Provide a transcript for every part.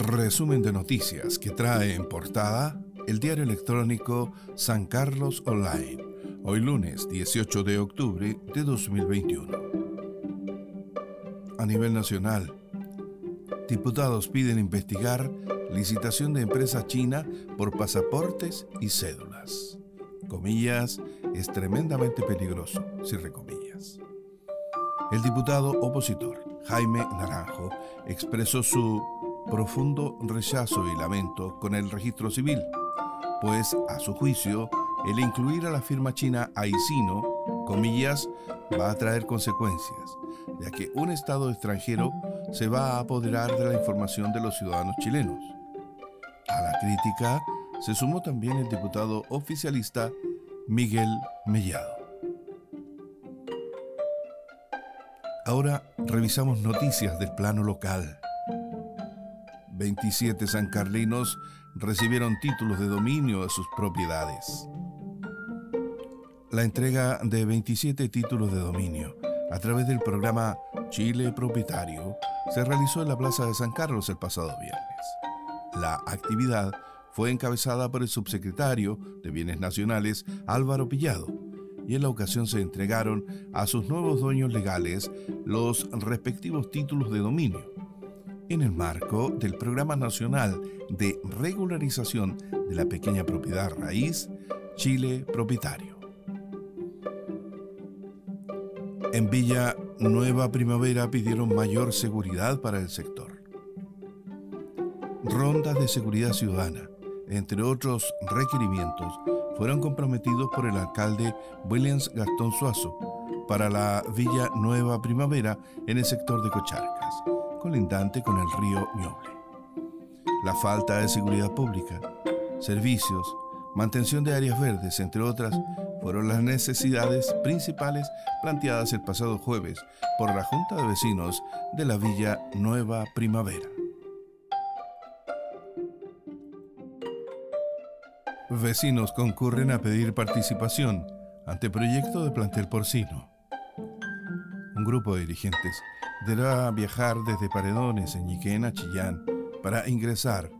Resumen de noticias que trae en portada el diario electrónico San Carlos Online, hoy lunes 18 de octubre de 2021. A nivel nacional, diputados piden investigar licitación de empresa china por pasaportes y cédulas. Comillas, es tremendamente peligroso, si recomillas. El diputado opositor Jaime Naranjo expresó su profundo rechazo y lamento con el registro civil, pues a su juicio el incluir a la firma china Aicino, comillas, va a traer consecuencias, ya que un Estado extranjero se va a apoderar de la información de los ciudadanos chilenos. A la crítica se sumó también el diputado oficialista Miguel Mellado. Ahora revisamos noticias del plano local. 27 sancarlinos recibieron títulos de dominio de sus propiedades. La entrega de 27 títulos de dominio a través del programa Chile Propietario se realizó en la Plaza de San Carlos el pasado viernes. La actividad fue encabezada por el subsecretario de Bienes Nacionales Álvaro Pillado y en la ocasión se entregaron a sus nuevos dueños legales los respectivos títulos de dominio en el marco del Programa Nacional de Regularización de la Pequeña Propiedad Raíz, Chile Propietario. En Villa Nueva Primavera pidieron mayor seguridad para el sector. Rondas de seguridad ciudadana, entre otros requerimientos, fueron comprometidos por el alcalde Williams Gastón Suazo para la Villa Nueva Primavera en el sector de Cocharcas colindante con el río Ñuble. La falta de seguridad pública, servicios, mantención de áreas verdes, entre otras, fueron las necesidades principales planteadas el pasado jueves por la Junta de Vecinos de la Villa Nueva Primavera. Vecinos concurren a pedir participación ante proyecto de plantel porcino. Un grupo de dirigentes deberá viajar desde Paredones, en Ñiquén a Chillán, para ingresar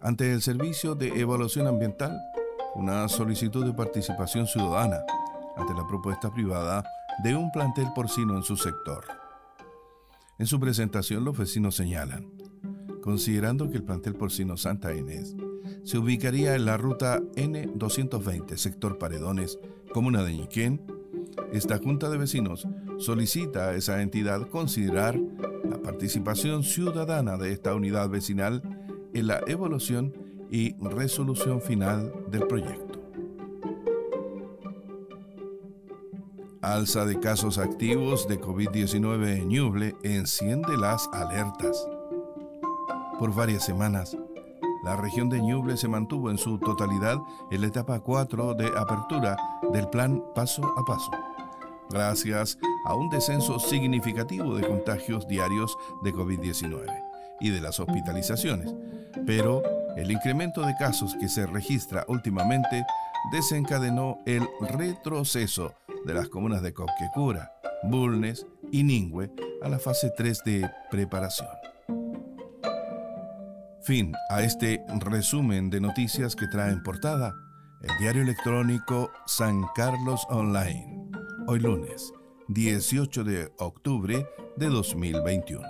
ante el Servicio de Evaluación Ambiental una solicitud de participación ciudadana ante la propuesta privada de un plantel porcino en su sector. En su presentación los vecinos señalan, considerando que el plantel porcino Santa Inés se ubicaría en la ruta N220, sector Paredones, comuna de Ñiquén, esta Junta de Vecinos solicita a esa entidad considerar la participación ciudadana de esta unidad vecinal en la evaluación y resolución final del proyecto. Alza de casos activos de COVID-19 en Ñuble enciende las alertas. Por varias semanas, la región de Ñuble se mantuvo en su totalidad en la etapa 4 de apertura del plan paso a paso gracias a un descenso significativo de contagios diarios de COVID-19 y de las hospitalizaciones. Pero el incremento de casos que se registra últimamente desencadenó el retroceso de las comunas de Copquecura, Bulnes y Ningüe a la fase 3 de preparación. Fin a este resumen de noticias que trae en portada el diario electrónico San Carlos Online hoy lunes 18 de octubre de 2021.